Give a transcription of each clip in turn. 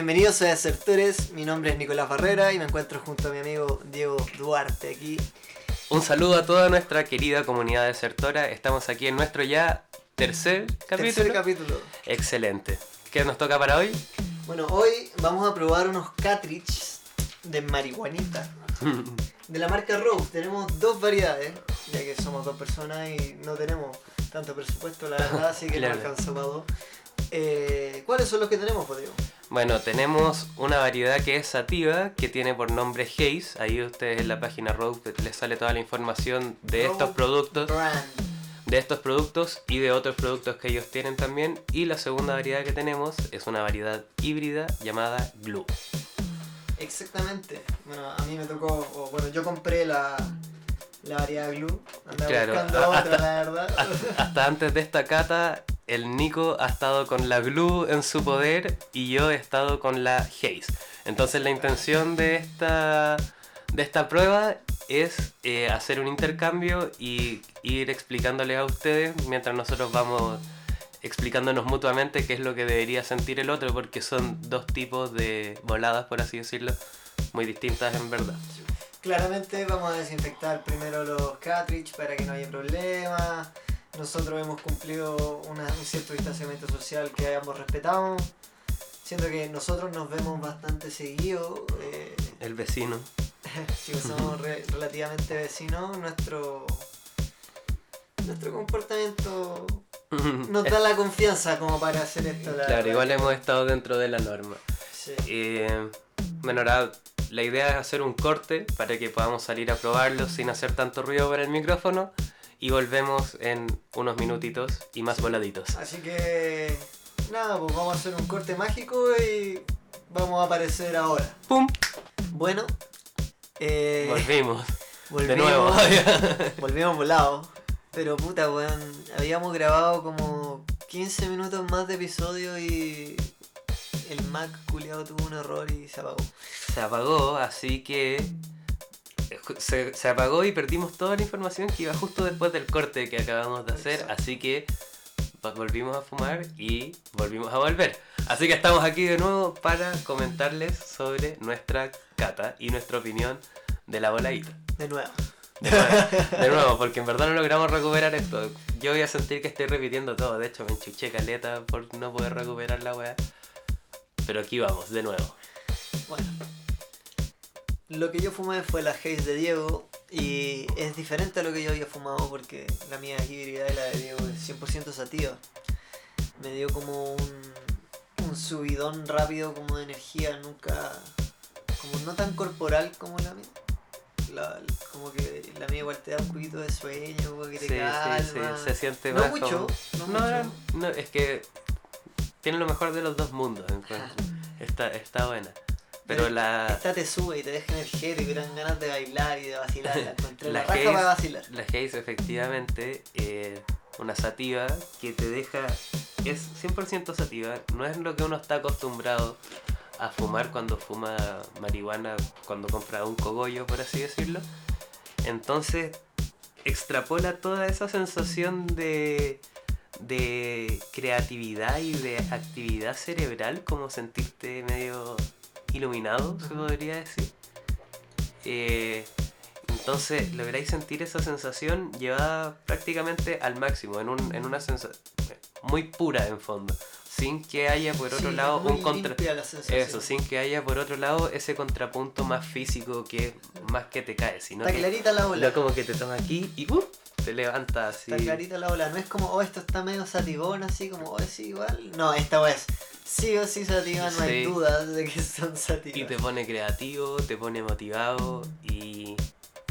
Bienvenidos a Desertores. Mi nombre es Nicolás Barrera y me encuentro junto a mi amigo Diego Duarte aquí. Un saludo a toda nuestra querida comunidad desertora. Estamos aquí en nuestro ya tercer capítulo. Tercer capítulo. Excelente. ¿Qué nos toca para hoy? Bueno, hoy vamos a probar unos cartridges de marihuanita. De la marca Rose. Tenemos dos variedades, ya que somos dos personas y no tenemos tanto presupuesto, la verdad, así que Claro. no alcanzó para dos. Eh, ¿Cuáles son los que tenemos, Rodrigo? Bueno, tenemos una variedad que es sativa, que tiene por nombre Haze. Ahí ustedes en la página Rogue les sale toda la información de estos productos, Brand. de estos productos y de otros productos que ellos tienen también. Y la segunda variedad que tenemos es una variedad híbrida llamada Glue. Exactamente. Bueno, a mí me tocó, bueno, yo compré la, la variedad Glue. Andaba Claro, buscando a- otra, la verdad. Hasta antes de esta cata, el Nico ha estado con la Glue en su poder y yo he estado con la Haze. Entonces la intención de esta, de esta prueba es eh, hacer un intercambio y ir explicándoles a ustedes mientras nosotros vamos explicándonos mutuamente qué es lo que debería sentir el otro porque son dos tipos de voladas, por así decirlo, muy distintas en verdad. Claramente vamos a desinfectar primero los cartridge para que no haya problemas. Nosotros hemos cumplido una- un cierto distanciamiento social que ambos respetamos. Siento que nosotros nos vemos bastante seguido. eh, El vecino. si somos re- relativamente vecinos, nuestro, nuestro comportamiento nos da la confianza como para hacer esto. la Claro, igual hemos estado dentro de la norma. Sí. Eh, bueno, ahora la idea es hacer un corte para que podamos salir a probarlo sin hacer tanto ruido para el micrófono y volvemos en unos minutitos y más voladitos. Así que nada, pues vamos a hacer un corte mágico y vamos a aparecer ahora. ¡Pum! Bueno, eh, Volvimos. volvimos, De nuevo. volvimos volados. Pero puta, weón, habíamos grabado como 15 minutos más de episodio y el Mac culiado tuvo un error y se apagó. se apagó, así que se, se apagó y perdimos toda la información que iba justo después del corte que acabamos de hacer, Exacto. así que volvimos a fumar y volvimos a volver. Así que estamos aquí de nuevo para comentarles sobre nuestra cata y nuestra opinión de la voladita. De nuevo. De nuevo, de nuevo, porque en verdad no logramos recuperar esto. Yo voy a sentir que estoy repitiendo todo. De hecho, me enchuché caleta por no poder recuperar la weá. Pero aquí vamos, de nuevo. Bueno. Lo que yo fumé fue la Haze de Diego y es diferente a lo que yo había fumado porque la mía es híbrida y la de Diego es 100% sativa. Me dio como un, un subidón rápido como de energía, nunca... como no tan corporal como la mía. La- como que la mía igual te da un poquito de sueño, como que te Sí, calma. sí, sí, se siente No más mucho, como- no No, mucho. no, es que tiene lo mejor de los dos mundos. encuentro. Está, está buena. Pero la, Esta te sube y te deja energético y te dan ganas de bailar y de vacilar. La encontré la, La raja Haze- para vacilar. la Haze efectivamente, eh, una sativa que te deja, es 100% sativa, no es lo que uno está acostumbrado a fumar cuando fuma marihuana, cuando compra un cogollo, por así decirlo. Entonces, extrapola toda esa sensación de, de creatividad y de actividad cerebral, como sentirte medio iluminado, se podría decir. Eh, entonces, lográis sentir esa sensación llevada prácticamente al máximo, en, un, en una sensación muy pura en fondo, sin que haya por otro Sí, lado un contra... Eso, sin que haya por otro lado ese contrapunto más físico que más que te cae, sino Está que clarita la ola. lo como que te toma aquí y ¡uh! te levanta así. Está clarita la ola. No es como, oh, esto está medio sativón, así como, oh, sí, igual. No, esta vez sí o sí sativa, no hay Sí. dudas de que son Y sativas. te pone creativo, te pone motivado y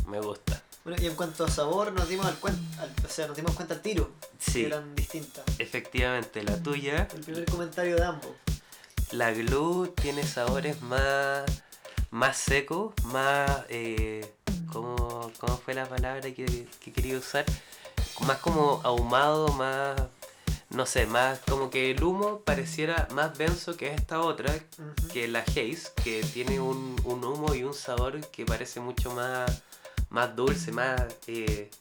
me gusta. Bueno, y en cuanto a sabor, nos dimos al cuenta, al- o sea, nos dimos cuenta al tiro. Sí. Que eran distintas. Efectivamente, la tuya, El primer comentario de ambos. la glue tiene sabores más, más secos, más... Eh, ¿cómo, cómo fue la palabra que, que quería usar? Más como ahumado, más... No sé, más como que el humo pareciera más denso que esta otra, que la Haze, que tiene un, un humo y un sabor que parece mucho más, más dulce, más... eh,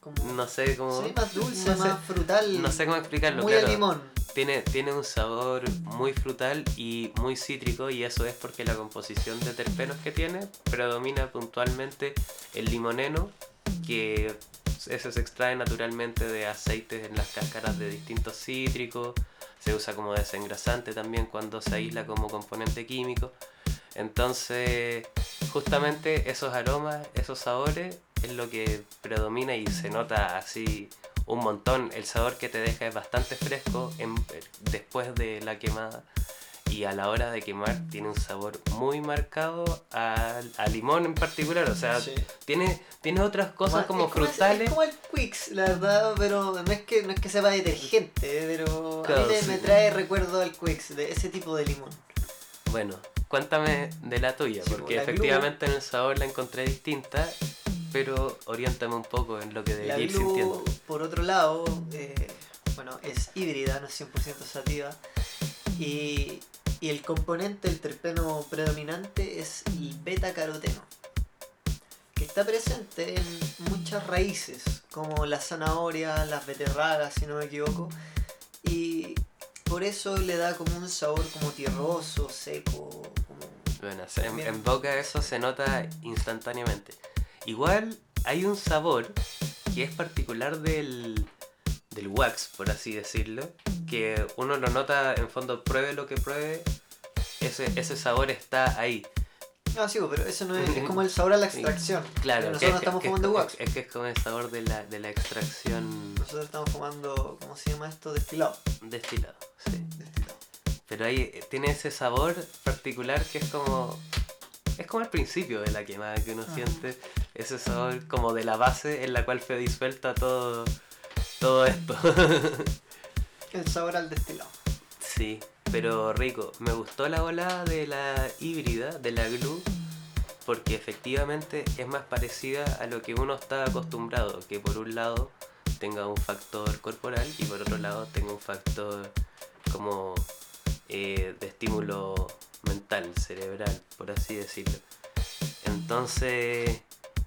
Como- no sé cómo... Sí, más dulce, no sé- más frutal. No sé cómo explicarlo, Muy claro. a limón. tiene, tiene un sabor muy frutal y muy cítrico y eso es porque la composición de terpenos que tiene predomina puntualmente el limoneno, que eso se extrae naturalmente de aceites en las cáscaras de distintos cítricos, se usa como desengrasante también cuando se aísla como componente químico. Entonces, justamente esos aromas, esos sabores es lo que predomina y se nota así un montón. El sabor que te deja es bastante fresco después de la quemada y a la hora de quemar tiene un sabor muy marcado a, limón en particular. O sea, tiene, tiene otras cosas como, frutales. Es como el Quicks, la verdad, pero no es que, no es que sepa detergente, pero a mí me, trae recuerdo al Quicks, de ese tipo de limón. Bueno, cuéntame de la tuya, porque efectivamente en el sabor la encontré distinta pero oriéntame un poco en lo que debería ir sintiendo. Por otro lado, eh, bueno, es híbrida, no es 100% sativa. Y, y, el componente, el terpeno predominante es el beta-caroteno, que está presente en muchas raíces, como la zanahoria, las beterragas, si no me equivoco. Y por eso le da como un sabor como tierroso, seco. bueno, en boca eso se nota instantáneamente. Igual hay un sabor que es particular del, del wax, por así decirlo, que uno lo nota en fondo, pruebe lo que pruebe, ese, ese sabor está ahí. No, sí, pero eso no es, es como el sabor a la extracción. Claro, nosotros estamos fumando wax. Es, que es como el sabor de la, de la extracción. Nosotros estamos fumando, ¿cómo se llama esto? Destilado. Destilado, sí. Destilado. Pero ahí tiene ese sabor particular que es como es como el principio de la quemada que uno siente ese sabor como de la base en la cual fue disuelta todo, todo esto. el sabor al destilado. Sí, pero rico. Me gustó la ola de la híbrida, de la glue, porque efectivamente es más parecida a lo que uno está acostumbrado, que por un lado tenga un factor corporal y por otro lado tenga un factor como eh, de estímulo mental, cerebral, por así decirlo. Entonces,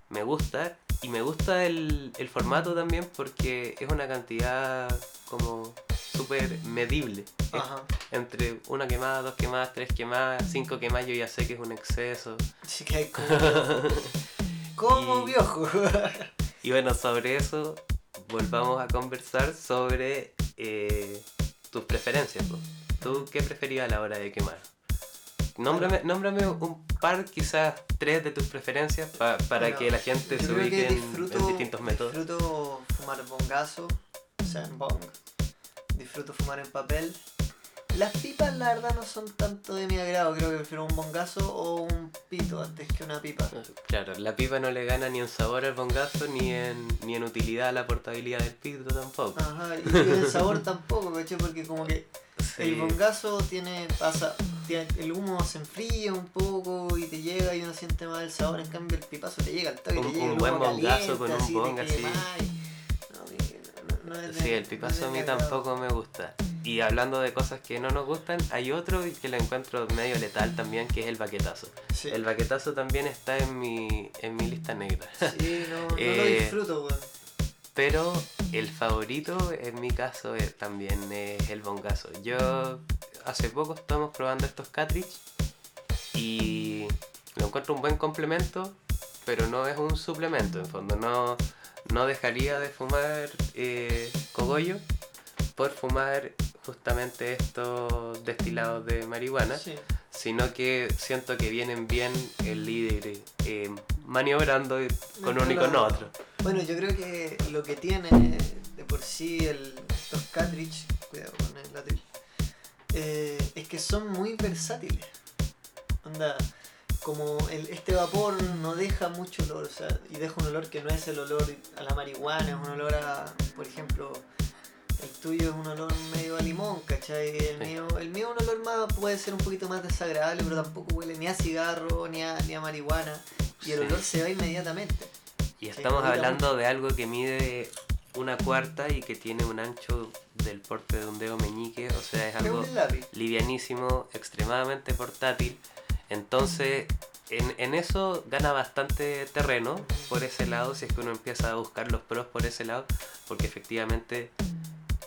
me gusta y me gusta el, formato también porque es una cantidad como súper medible. Entre una quemada, dos quemadas, tres quemadas, cinco quemadas, yo ya sé que es un exceso. Sí, que como, como viejo. y bueno, sobre eso volvamos a conversar sobre eh, tus preferencias. ¿Tú qué preferías a la hora de quemar? Nómbrame, nómbrame un par, quizás tres de tus preferencias para que la gente se ubique en, distintos métodos. Disfruto fumar bongazo, o sea, en bong. Disfruto fumar en papel. Las pipas, la verdad, no son tanto de mi agrado. Creo que prefiero un bongazo o un pito antes que una pipa. Claro, la pipa no le gana ni en sabor al bongazo ni en, ni en utilidad a la portabilidad del pito tampoco. Ajá, y en sabor tampoco, ¿cachai? Porque como que el bongazo tiene, pasa, el humo se enfría un poco y te llega y uno siente más el sabor, en cambio el pipazo te llega al toque, un, te llega un buen bongazo con un bong así. Sí, el pipazo a mí tampoco me gusta. Y hablando de cosas que no nos gustan, hay otro que lo encuentro medio letal también, que es el baquetazo. El baquetazo también está en mi, en mi lista negra. Sí, no, no lo eh, disfruto, weón. Pero el favorito en mi caso es, también es el bongazo. Yo hace poco estamos probando estos cartridge y lo encuentro un buen complemento, pero no es un suplemento. En fondo, no, no dejaría de fumar eh, cogollo por fumar justamente estos destilados de marihuana, sino que siento que vienen bien el líder eh, maniobrando con uno y con otro. Bueno, yo creo que lo que tiene de por sí el, estos cartridge, cuidado con el latril, eh, es que son muy versátiles. Onda, como el, este vapor no deja mucho olor, o sea, y deja un olor que no es el olor a la marihuana, es un olor a, por ejemplo, el tuyo es un olor medio a limón, ¿cachai? El, mío, el mío un olor más, puede ser un poquito más desagradable, pero tampoco huele ni a cigarro, ni a, ni a marihuana, y el olor se va inmediatamente. Y estamos hablando de algo que mide una cuarta y que tiene un ancho del porte de un dedo meñique, o sea, es algo livianísimo, extremadamente portátil. Entonces, en, en, eso gana bastante terreno por ese lado, si es que uno empieza a buscar los pros por ese lado, porque efectivamente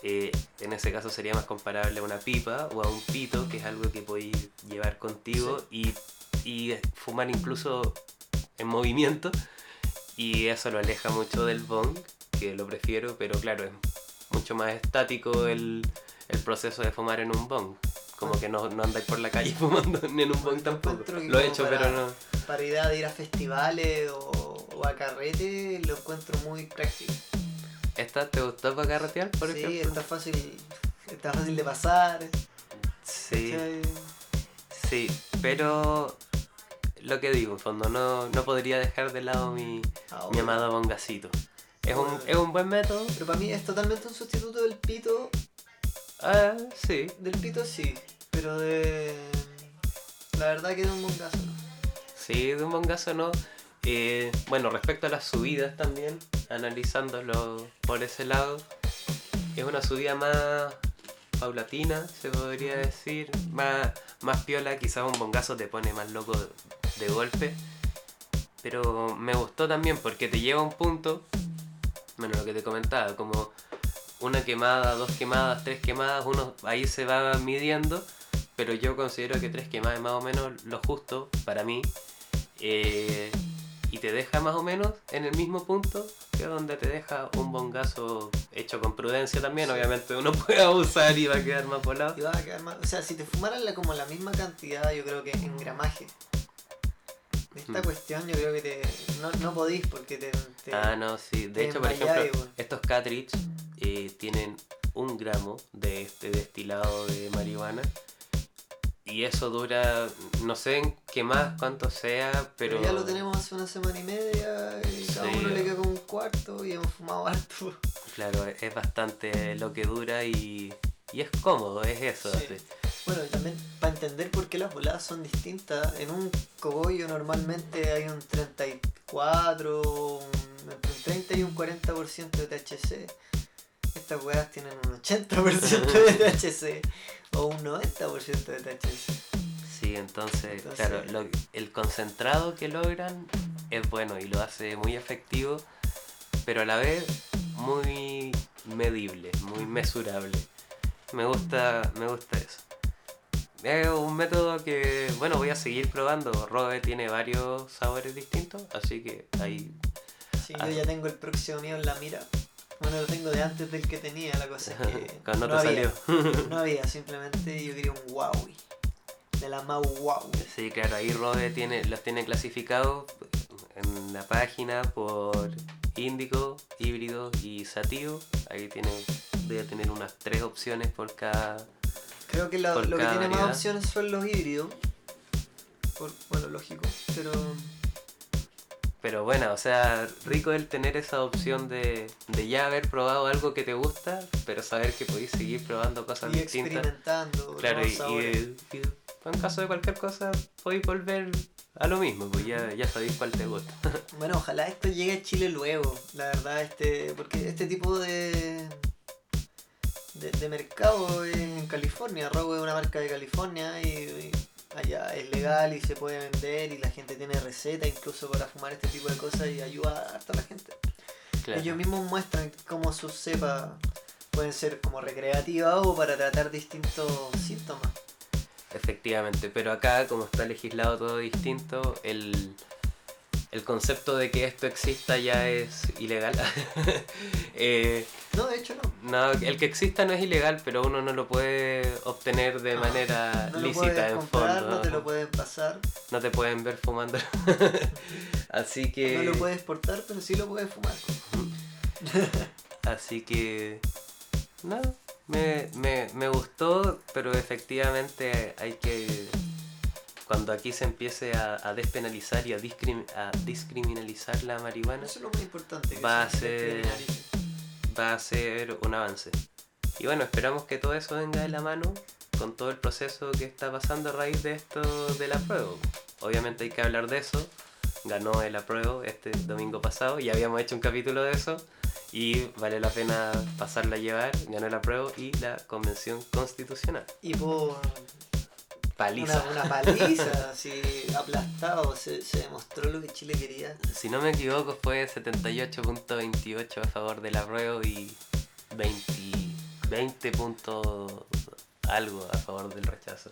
eh, en ese caso sería más comparable a una pipa o a un pito, que es algo que podéis llevar contigo y, y fumar incluso en movimiento. Y eso lo aleja mucho del bong, que lo prefiero, pero claro, es mucho más estático el, el proceso de fumar en un bong. Como que no, no andáis por la calle fumando ni en un bong tampoco. Lo he hecho, para- pero no. Para idea de ir a festivales o, o a carrete, lo encuentro muy práctico. ¿Esta te gustó para carretear, por sí, ejemplo? está fácil, está fácil de pasar. Sí, ¿cachai? sí, pero lo que digo, en fondo, no, no podría dejar de lado mi, Ahora. mi amado bongacito. Es un, es un buen método. Pero para mí es totalmente un sustituto del pito. Ah, sí. Del pito sí, pero de. La verdad que de un bongazo no. Sí, de un bongazo no. Eh, bueno, respecto a las subidas también, analizándolo por ese lado, es una subida más paulatina, se podría decir, más, más piola, quizás un bongazo te pone más loco de, de golpe, pero me gustó también porque te lleva a un punto, bueno, lo que te comentaba, como una quemada, dos quemadas, tres quemadas, uno ahí se va midiendo, pero yo considero que tres quemadas es más o menos lo justo para mí. eh, y te deja más o menos en el mismo punto que donde te deja un bongazo hecho con prudencia también. Obviamente uno puede abusar y va a quedar más volado. Y va a quedar más- O sea, si te fumaran la, como la misma cantidad, yo creo que en gramaje. De esta Mm. cuestión, yo creo que te, no, no podís porque te. te- Ah, no, sí. De hecho, por ejemplo, estos cartridge tienen un gramo de este destilado de marihuana. Y eso dura, no sé en qué más, cuánto sea, pero... ya lo tenemos hace una semana y media y cada Sí. uno le queda como un cuarto y hemos fumado harto. Claro, es bastante lo que dura y, y es cómodo, es eso. Sí. así. Bueno, y también para entender por qué las voladas son distintas, en un cogollo normalmente hay un 34, un- entre un 30 y un 40% de THC. Estas weas tienen un 80% de THC o un 90% de THC. Sí, entonces, Entonces- claro, lo- el concentrado que logran es bueno y lo hace muy efectivo, pero a la vez muy medible, muy mesurable. Me gusta, me gusta eso. Es un método que, bueno, voy a seguir probando. Robe tiene varios sabores distintos, así que ahí Sí, Ah. yo ya tengo el próximo mío en la mira. Bueno, lo tengo de antes del que tenía, la cosa es que cuando no te había. salió. No había, simplemente yo quería un Huawei. De la Mau Huawei. Sí, claro, ahí Robe tiene, los tiene clasificados en la página por índico, híbrido y sativo. Ahí tiene, debe tener unas tres opciones por cada... Creo que la- Por lo que tiene más opciones son los híbridos. Por- bueno, lógico, pero Pero bueno, o sea, rico el tener esa opción de, de ya haber probado algo que te gusta, pero saber que podéis seguir probando cosas y distintas. experimentando. Claro, y, y- y en caso de cualquier cosa, podéis volver a lo mismo, pues ya, ya sabéis cuál te gusta. Bueno, ojalá esto llegue a Chile luego, la verdad, este porque este tipo de, de, de mercado en California. Robo es una marca de California y, y allá es legal y se puede vender y la gente tiene receta incluso para fumar este tipo de cosas y ayuda harto a la gente. Claro. Ellos mismos muestran cómo sus cepas pueden ser como recreativas o para tratar distintos síntomas. Efectivamente, pero acá como está legislado todo distinto, el, el concepto de que esto exista ya es ilegal. Eh, No, de hecho no. No, el que exista no es ilegal, pero uno no lo puede obtener de manera No lícita en comprar, fondo. no te lo pueden pasar, No te pueden ver fumando. así que... no lo puedes portar, pero sí lo puedes fumar. Así que... No, me, me, me gustó, pero efectivamente hay que... Cuando aquí se empiece a, a despenalizar y a, discrim- a discriminalizar la marihuana, Eso es lo más importante. Va a ser-. Va a ser un avance. Y bueno, esperamos que todo eso venga de la mano con todo el proceso que está pasando a raíz de esto del apruebo. Obviamente hay que hablar de eso. Ganó el apruebo este domingo pasado, ya habíamos hecho un capítulo de eso y vale la pena pasarla a llevar. Ganó el apruebo y la convención constitucional. Y por Paliza. una, una paliza, así aplastado, se, se demostró lo que Chile quería. Si no me equivoco fue 78.28 a favor del apruebo y 20... 20 puntos algo a favor del rechazo,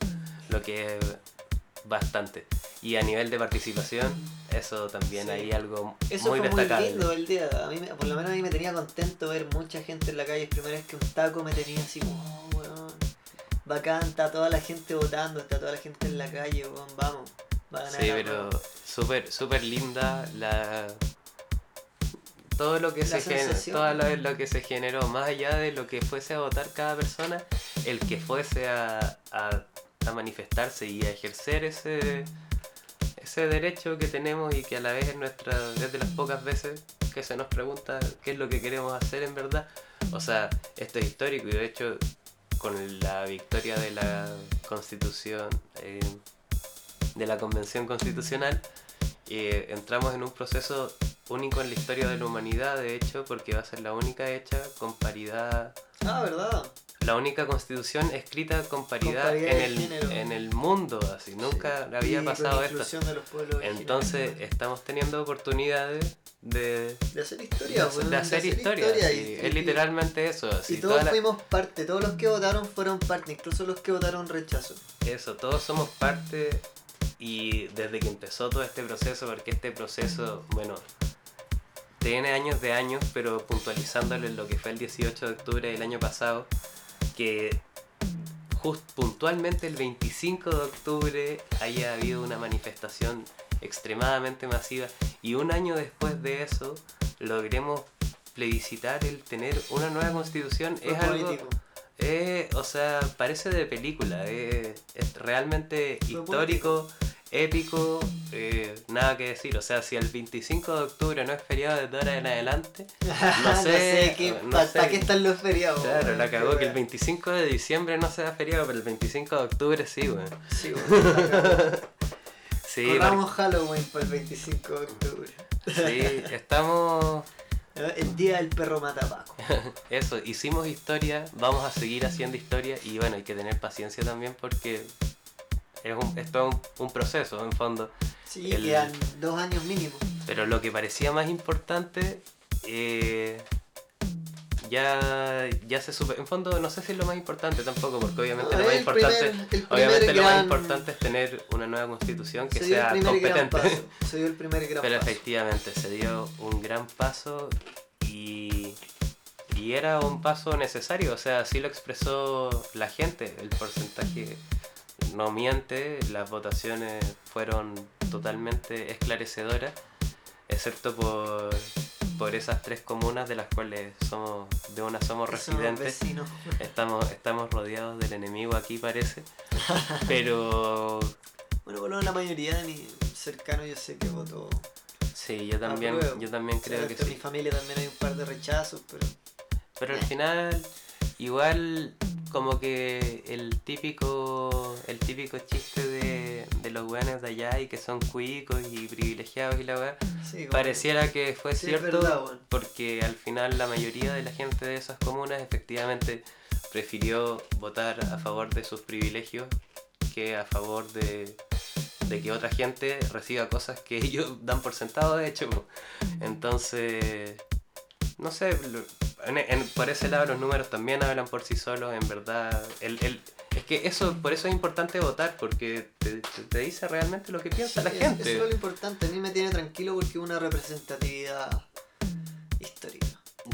lo que es bastante. Y a nivel de participación, eso también Sí. hay algo Eso muy fue destacable. muy lindo el día. A mí, por lo menos a mí me tenía contento ver mucha gente en la calle. Es primera vez que un taco me tenía así, oh, weón. Bacán, está toda la gente votando, está toda la gente en la calle, weón, vamos. Va a ganar Sí, pero súper súper linda la todo lo que La se gen- todo lo, lo que se generó más allá de lo que fuese a votar cada persona el que fuese a, a, a manifestarse y a ejercer ese ese derecho que tenemos y que a la vez es nuestra es de las pocas veces que se nos pregunta qué es lo que queremos hacer en verdad. O sea esto es histórico y de hecho con la victoria de la constitución eh, de la convención constitucional eh, entramos en un proceso único en la historia de la humanidad de hecho porque va a ser la única hecha con paridad. Ah, ¿verdad? la única constitución escrita con paridad, paridad en, el, en el mundo así. Nunca Sí. había Y pasado con esto de los pueblos entonces estamos teniendo oportunidades de, de hacer historia, de hacer historia, y- es literalmente eso así, Y todos la- fuimos parte, todos los que votaron fueron parte, incluso los que votaron rechazo. Eso, todos somos parte y desde que empezó todo este proceso, porque este proceso, bueno, tiene años de años, pero puntualizándolo en lo que fue el 18 de octubre del año pasado, que just puntualmente el 25 de octubre haya habido una manifestación extremadamente masiva y un año después de eso logremos plebiscitar el tener una nueva constitución es algo eh, o sea, parece de película, eh, es realmente histórico, épico, eh, nada que decir. O sea, si el 25 de octubre no es feriado desde ahora en adelante, no sé, qué, no ¿para sé. qué están los feriados? claro, la cagó que el weá. 25 de diciembre no sea feriado, pero el 25 de octubre sí, weón. Sí, weón. Sí, Corramos Halloween para el 25 de octubre. sí, estamos... El día del perro mata a Paco. Eso, hicimos historia, vamos a seguir haciendo historia y bueno, hay que tener paciencia también porque es, un, es todo un, un proceso en fondo. Sí, El- quedan dos años mínimo. Pero lo que parecía más importante, eh, ya, ya se supe. En fondo, no sé si es lo más importante tampoco, porque obviamente No, lo más importante, primer- obviamente lo más importante es tener una nueva constitución que se sea competente. Se dio el primer gran Pero paso. efectivamente se dio un gran paso y, y era un paso necesario, o sea, así lo expresó la gente, el porcentaje no miente, las votaciones fueron totalmente esclarecedoras, excepto por, por esas tres comunas de las cuales somos de una somos residentes. Estamos, estamos rodeados del enemigo aquí parece, pero Bueno, por lo menos la mayoría de mi cercano yo sé que votó. sí, yo también, yo también O sea, creo que de sí. mi familia también hay un par de rechazos, pero Pero al final, igual como que el típico el típico chiste de, de los weones de allá y que son cuicos y privilegiados y la weá, sí, pareciera que fue Sí, cierto verdad, porque al final la mayoría de la gente de esas comunas efectivamente prefirió votar a favor de sus privilegios que a favor de, de que otra gente reciba cosas que ellos dan por sentado de hecho. Entonces, no sé, en- en- por ese lado los números también hablan por sí solos, en verdad. El, el- es que eso, por eso es importante votar, porque te, te- te dice realmente lo que piensa Sí, la gente. Eso es lo importante. A mí me tiene tranquilo porque es una representatividad histórica.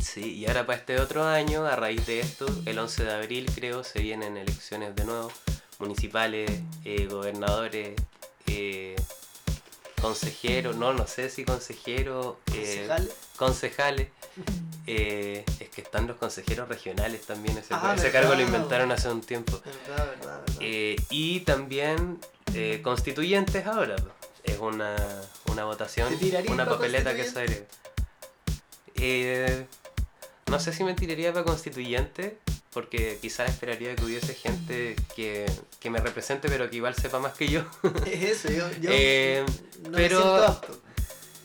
Sí, y ahora para este otro año, a raíz de esto, el 11 de abril creo, se vienen elecciones de nuevo, municipales, eh, gobernadores, eh, consejeros, no, no sé si consejeros, eh, Concejal, concejales, eh, es que están los consejeros regionales también, ese, Ah, ese cargo lo inventaron hace un tiempo. verdad, verdad, verdad. Eh, y también eh, constituyentes ahora. Es una, una votación, ¿Te tirarías una pa' papeleta que. Eh, no sé si me tiraría para constituyente, porque quizás esperaría que hubiese gente que, que me represente, pero que igual sepa más que yo. es eso, yo, yo eh, no pero- me siento apto.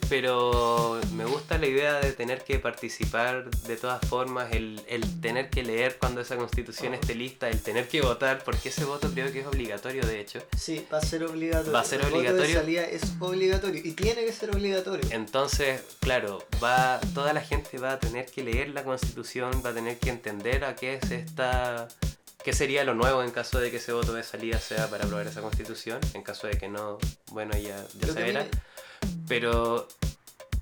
Pero me gusta la idea de tener que participar de todas formas, el, el tener que leer cuando esa constitución Oh. esté lista, el tener que votar, porque ese voto creo que es obligatorio de hecho. Sí, va a ser obligatorio. Va a ser El voto de obligatorio. salida es obligatorio y tiene que ser obligatorio. Entonces, claro, va toda la gente va a tener que leer la constitución, va a tener que entender a qué es esta qué sería lo nuevo en caso de que ese voto de salida sea para aprobar esa constitución, en caso de que no, bueno, ya, ya se verá. Pero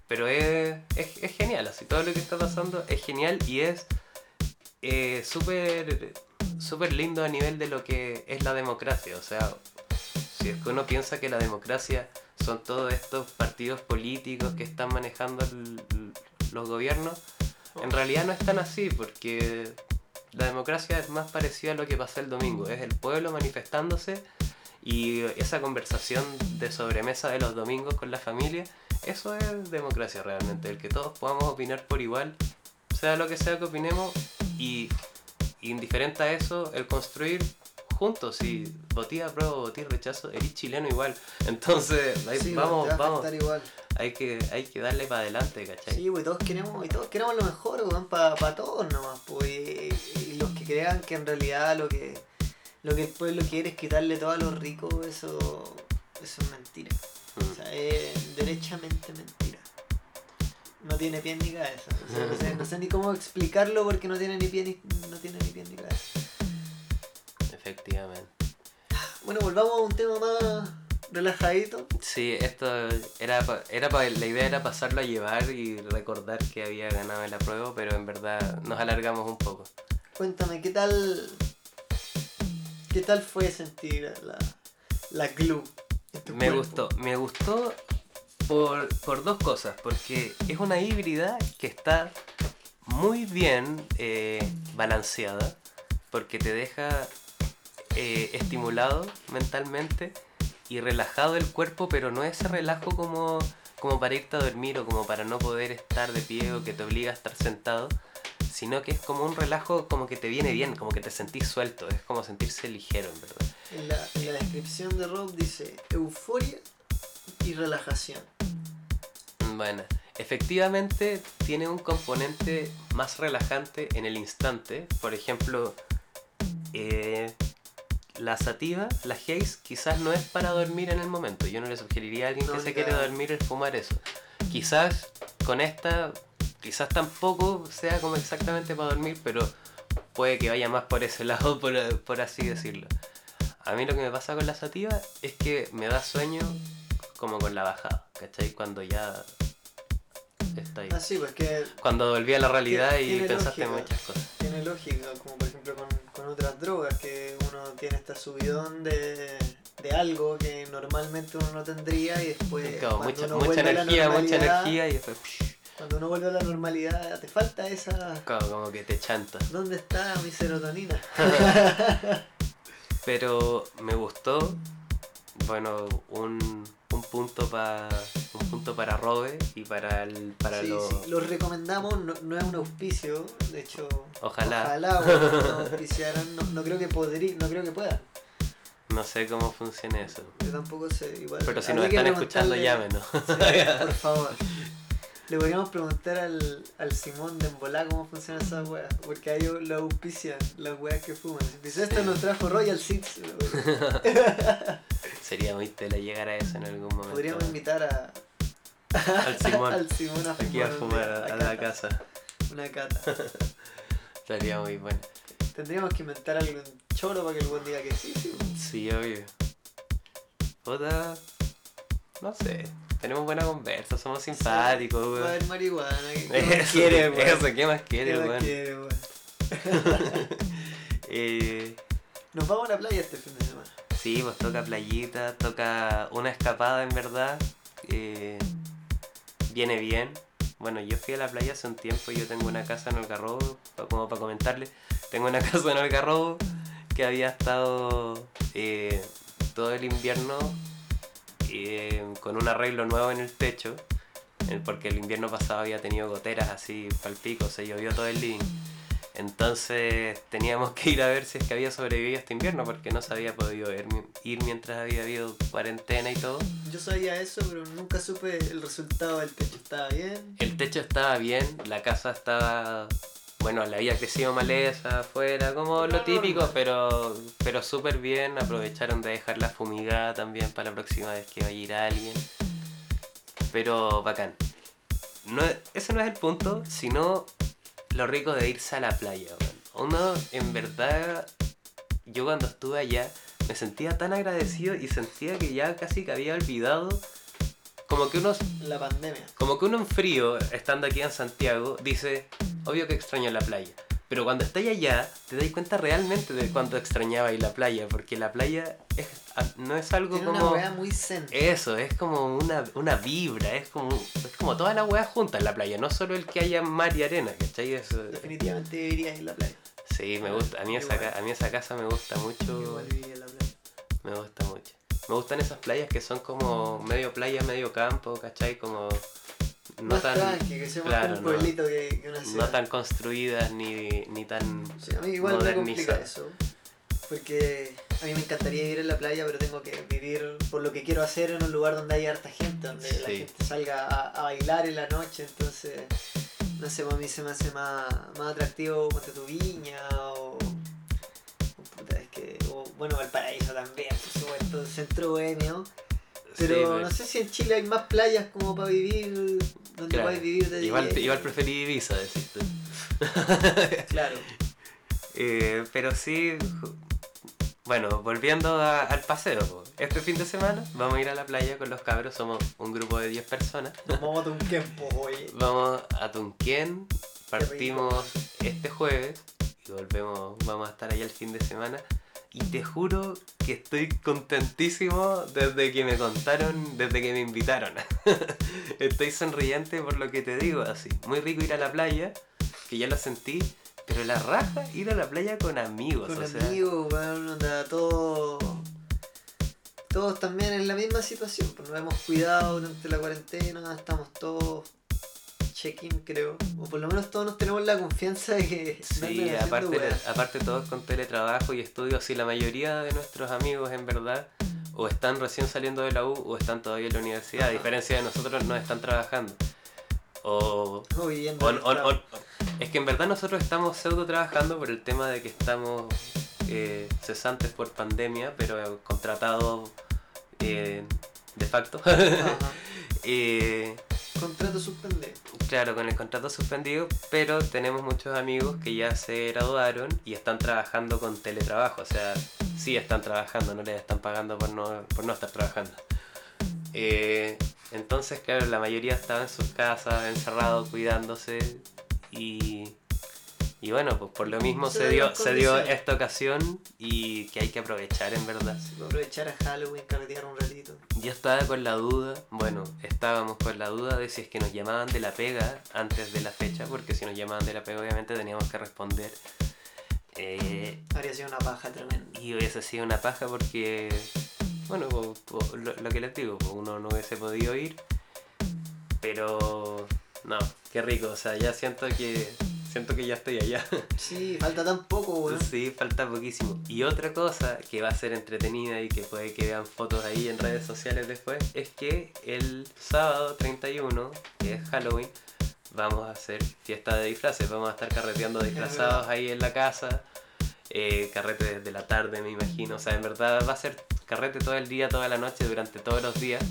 pero es, es, es genial, así todo lo que está pasando es genial y es eh, súper súper lindo a nivel de lo que es la democracia. O sea, si es que uno piensa que la democracia son todos estos partidos políticos que están manejando el- los gobiernos, en realidad no es tan así, porque la democracia es más parecida a lo que pasó el domingo. Es el pueblo manifestándose y esa conversación de sobremesa de los domingos con la familia, eso es democracia realmente, el que todos podamos opinar por igual, sea lo que sea que opinemos, y indiferente a eso, el construir juntos, si votí apruebo, votí rechazo, eres chileno igual. Entonces, ahí Sí, vamos, va vamos, igual. hay que, hay que darle para adelante, ¿cachai? Sí, pues todos queremos, y todos queremos lo mejor, para todos nomás, pues. Y, y los que crean que en realidad lo que lo que el pueblo quiere es quitarle todo a los ricos, eso, eso es mentira. Mm. O sea, es derechamente mentira. No tiene pie ni cabeza. O sea, no, sé, no sé ni cómo explicarlo porque no tiene ni pie ni, no tiene ni pie ni cabeza. Efectivamente. Bueno, volvamos a un tema más relajadito. Sí, esto era, era pa- la idea era pasarlo a llevar y recordar que había ganado el apruebo, pero en verdad nos alargamos un poco. Cuéntame, ¿qué tal qué tal fue sentir la, la glue? en tu Me cuerpo? gustó, me gustó por, por dos cosas, porque es una híbrida que está muy bien eh, balanceada, porque te deja eh, estimulado mentalmente y relajado el cuerpo, pero no ese relajo como, como para irte a dormir o como para no poder estar de pie o que te obliga a estar sentado, sino que es como un relajo como que te viene bien, como que te sentís suelto, es como sentirse ligero en verdad. En la, en la descripción de Rob dice euforia y relajación. Bueno, efectivamente tiene un componente más relajante en el instante. Por ejemplo, eh, la sativa, la haze, quizás no es para dormir en el momento. Yo no le sugeriría a alguien No, que se quiere dormir el fumar eso. Quizás con esta, quizás tampoco sea como exactamente para dormir, pero puede que vaya más por ese lado, por, por así decirlo. A mí lo que me pasa con la sativa es que me da sueño como con la bajada, ¿cachai? Cuando ya está ahí. Ah, sí, pues que Cuando volví a la realidad Tiene- y tiene pensaste en muchas cosas. tiene lógica, como por ejemplo con, con otras drogas, que uno tiene esta subidón de, de algo que normalmente uno no tendría y después Claro, mucha, mucha energía, mucha energía y después psh, Cuando uno vuelve a la normalidad, te falta esa... claro, como que te chanta. ¿Dónde está mi serotonina? Pero me gustó, bueno, un, un punto para un punto para Robe y para el para sí, lo- sí, los recomendamos, no, no es un auspicio, de hecho, Ojalá. ojalá bueno, auspiciaran, no, no creo que podría, no creo que pueda. no sé cómo funciona eso. Yo tampoco sé, igual. Pero si nos están escuchando, llámenos. Sí, por favor. Le podríamos preguntar al, al Simón de Embolá cómo funciona esa wea. Porque a ellos lo auspician las weas que fuman. Dice, esto nos trajo Royal Seeds. Sería muy tela llegar a eso en algún momento. Podríamos invitar a, al Simón al Simón a fumar. aquí a fumar a, a a la casa. Una cata. Estaría muy bueno. Tendríamos que inventar algo en choro para que el buen diga que sí, sí. Sí, obvio. Puta. No sé. Tenemos buena conversa, somos simpáticos, weón. marihuana. ¿Qué qué más Eso, quiere, weón? eso, ¿qué más ¿Qué quiere, más weón? quiere, weón? Eh, Nos vamos a la playa este fin de semana. sí, pues toca playita, toca una escapada en verdad. eh, viene bien. Bueno, yo fui a la playa hace un tiempo y yo tengo una casa en Algarrobo, como para comentarle. Tengo una casa en Algarrobo que había estado eh, todo el invierno eh, con un arreglo nuevo en el techo, eh, porque el invierno pasado había tenido goteras así palpico, se llovió todo el living. Entonces teníamos que ir a ver si es que había sobrevivido este invierno porque no se había podido ir, ir mientras había habido cuarentena y todo. Yo sabía eso, pero nunca supe el resultado del techo. ¿Estaba bien? El techo estaba bien, la casa estaba... Bueno, le había crecido maleza afuera, como lo típico, pero, pero súper bien. Aprovecharon de dejarla fumigada también para la próxima vez que vaya a ir alguien. Pero bacán. No, ese no es el punto, sino lo rico de irse a la playa. Uno, en verdad, yo cuando estuve allá, me sentía tan agradecido y sentía que ya casi que había olvidado. Como que uno. La pandemia. Como que uno en frío, estando aquí en Santiago, dice, obvio que extraño la playa. Pero cuando estáis allá, te das cuenta realmente de cuánto extrañaba ir la playa, porque la playa es, no es algo Tiene como... una muy zen. Eso, es como una, una vibra, es como, es como toda la weá junta en la playa, no solo el que haya mar y arena, ¿cachai? Es, Definitivamente vivirías en la playa. sí, me gusta, a mí, esa, a mí esa casa me gusta mucho, igual viviría en la playa. me gusta mucho. Me gustan esas playas que son como medio playa, medio campo, ¿cachai? Como no más tan, tranqui, que sea más claro, un no. pueblito que, que una no tan construidas ni, ni tan... Sí, a mí igual me complica eso. Porque a mí me encantaría vivir en la playa, pero tengo que vivir por lo que quiero hacer en un lugar donde haya harta gente, donde la gente salga a, a bailar en la noche. Entonces, no sé, pues a mí se me hace más, más atractivo ponte tu viña bueno, Valparaíso también, por supuesto, centro bohemio. Pero Sí, pues. no sé si en Chile hay más playas como para vivir, donde Claro. puedes vivir de Igual, igual preferí Ibiza, decís tú. Claro. Eh, pero sí, bueno, volviendo a- al paseo. Este fin de semana vamos a ir a la playa con los cabros, somos un grupo de 10 personas. Nos vamos a un tiempo, oye. Vamos a Tunquén, partimos este jueves y volvemos, vamos a estar allá el fin de semana. Y te juro que estoy contentísimo desde que me contaron, desde que me invitaron. estoy sonriente por lo que te digo, así. Muy rico ir a la playa, que ya lo sentí, pero la raja ir a la playa con amigos. Con o sea, amigos, weón, onda, todo. Todos también en la misma situación, pues nos hemos cuidado durante la cuarentena, estamos todos check-in, creo. O por lo menos todos nos tenemos la confianza de que Sí, aparte, aparte todos con teletrabajo y estudios, y la mayoría de nuestros amigos en verdad o están recién saliendo de la U o están todavía en la universidad, a diferencia de nosotros no están trabajando. O, O viviendo o- es que en verdad nosotros estamos pseudo trabajando por el tema de que estamos eh, cesantes por pandemia, pero contratados eh, de facto. Eh, Contrato suspendido. Claro, con el contrato suspendido, pero tenemos muchos amigos que ya se graduaron y están trabajando con teletrabajo, o sea, sí están trabajando, no les están pagando por no, por no estar trabajando. Eh, entonces, claro, la mayoría estaba en sus casas, encerrado, cuidándose y, y bueno, pues por lo mismo Se dio, se dio esta ocasión y que hay que aprovechar en verdad. Aprovechar a Halloween, carretear un ratito. Yo estaba con la duda, bueno, estábamos con la duda de si es que nos llamaban de la pega antes de la fecha, porque si nos llamaban de la pega obviamente teníamos que responder. Eh, Habría sido una paja tremenda. y hubiese sido una paja porque, bueno, po- po- lo, lo que les digo, po, uno no hubiese podido ir, pero no, qué rico, o sea, ya siento que, siento que ya estoy allá. Sí, falta tan poco, weón. Sí, falta poquísimo. Y otra cosa que va a ser entretenida y que puede que vean fotos ahí en redes sociales después, es que el sábado 31, que es Halloween, vamos a hacer fiesta de disfraces. Vamos a estar carreteando disfrazados ahí en la casa. Eh, carrete desde la tarde, me imagino. O sea, en verdad va a ser carrete todo el día, toda la noche, durante todos los días.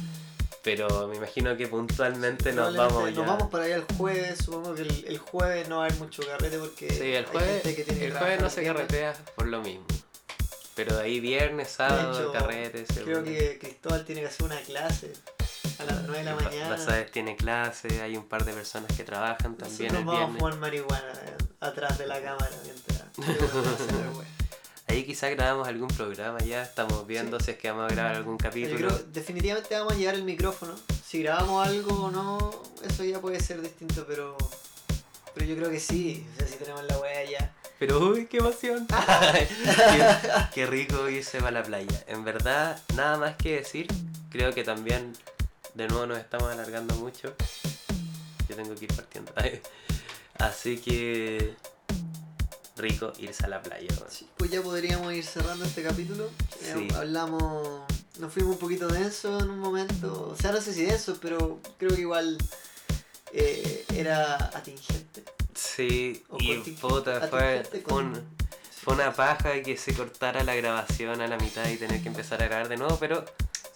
Pero me imagino que puntualmente nos vamos ya. Nos vamos para allá el jueves, supongo que el, el jueves no va a haber mucho carrete porque Sí, el hay jueves, gente que tiene que el jueves no se carretea por lo mismo. Pero de ahí viernes, sábado, hecho, carrete, Creo que Cristóbal tiene que hacer una clase a las 9 de la mañana. Basadez tiene clase, hay un par de personas que trabajan también Nosotros el vamos a viernes. fumar marihuana eh, atrás de la cámara mientras Ahí quizá grabamos algún programa ya, estamos viendo si es que vamos a grabar algún capítulo. creo definitivamente vamos a llevar el micrófono. Si grabamos algo o no, eso ya puede ser distinto, pero pero yo creo que sí. O sea, si tenemos la wea ya. Pero uy, qué emoción. qué, qué rico irse para la playa. En verdad, nada más que decir. Creo que también de nuevo nos estamos alargando mucho. Yo tengo que ir partiendo. Así que rico irse a la playa. Sí, pues ya podríamos ir cerrando este capítulo. Eh, Sí. hablamos, nos fuimos un poquito denso en un momento. O sea, no sé si denso, pero creo que igual eh, era atingente. Sí, O y puta, fue, un- con- fue una paja que se cortara la grabación a la mitad y tener que empezar a grabar de nuevo, pero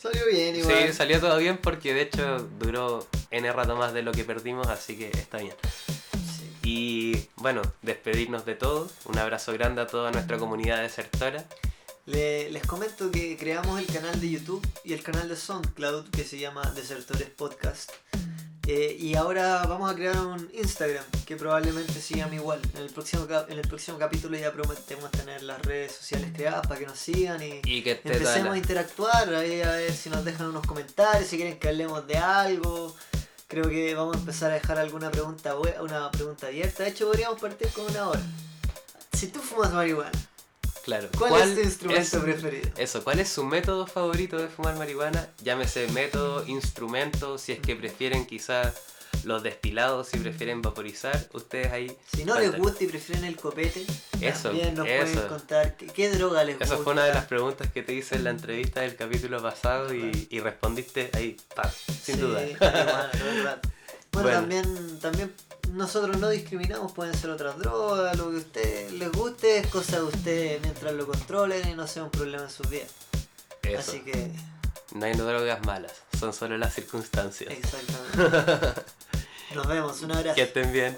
Salió bien igual. sí, salió todo bien porque de hecho duró N rato más de lo que perdimos, así que está bien. Y bueno, despedirnos de todos. Un abrazo grande a toda nuestra comunidad desertora. Le- les comento que creamos el canal de YouTube y el canal de SoundCloud que se llama Desertores Podcast. Eh, y ahora vamos a crear un Instagram que probablemente se llame igual. En el próximo, en el próximo capítulo ya prometemos tener las redes sociales creadas para que nos sigan y que empecemos a interactuar, ahí a ver si nos dejan unos comentarios, si quieren que hablemos de algo. Creo que vamos a empezar a dejar alguna pregunta, una pregunta abierta. De hecho, podríamos partir con una hora. Si tú fumas marihuana, Claro. ¿cuál, es tu instrumento es- preferido? Eso, ¿cuál es su método favorito de fumar marihuana? Llámese método, instrumento, si es que prefieren quizás los destilados, si prefieren vaporizar, ustedes ahí. Si no les gusta y prefieren el copete, Eso, también nos pueden eso. contar qué, qué droga les gusta. Esa fue una de las preguntas que te hice en la entrevista del capítulo pasado y, y respondiste ahí, pa, sin Sí, duda. rato. Bueno, Bueno. también, también nosotros no discriminamos, pueden ser otras drogas, lo que a ustedes les guste es cosa de ustedes mientras lo controlen y no sea un problema en sus vidas. Eso. Así que, No hay drogas malas, son solo las circunstancias. exactamente. Nos vemos, un abrazo. Que estén bien.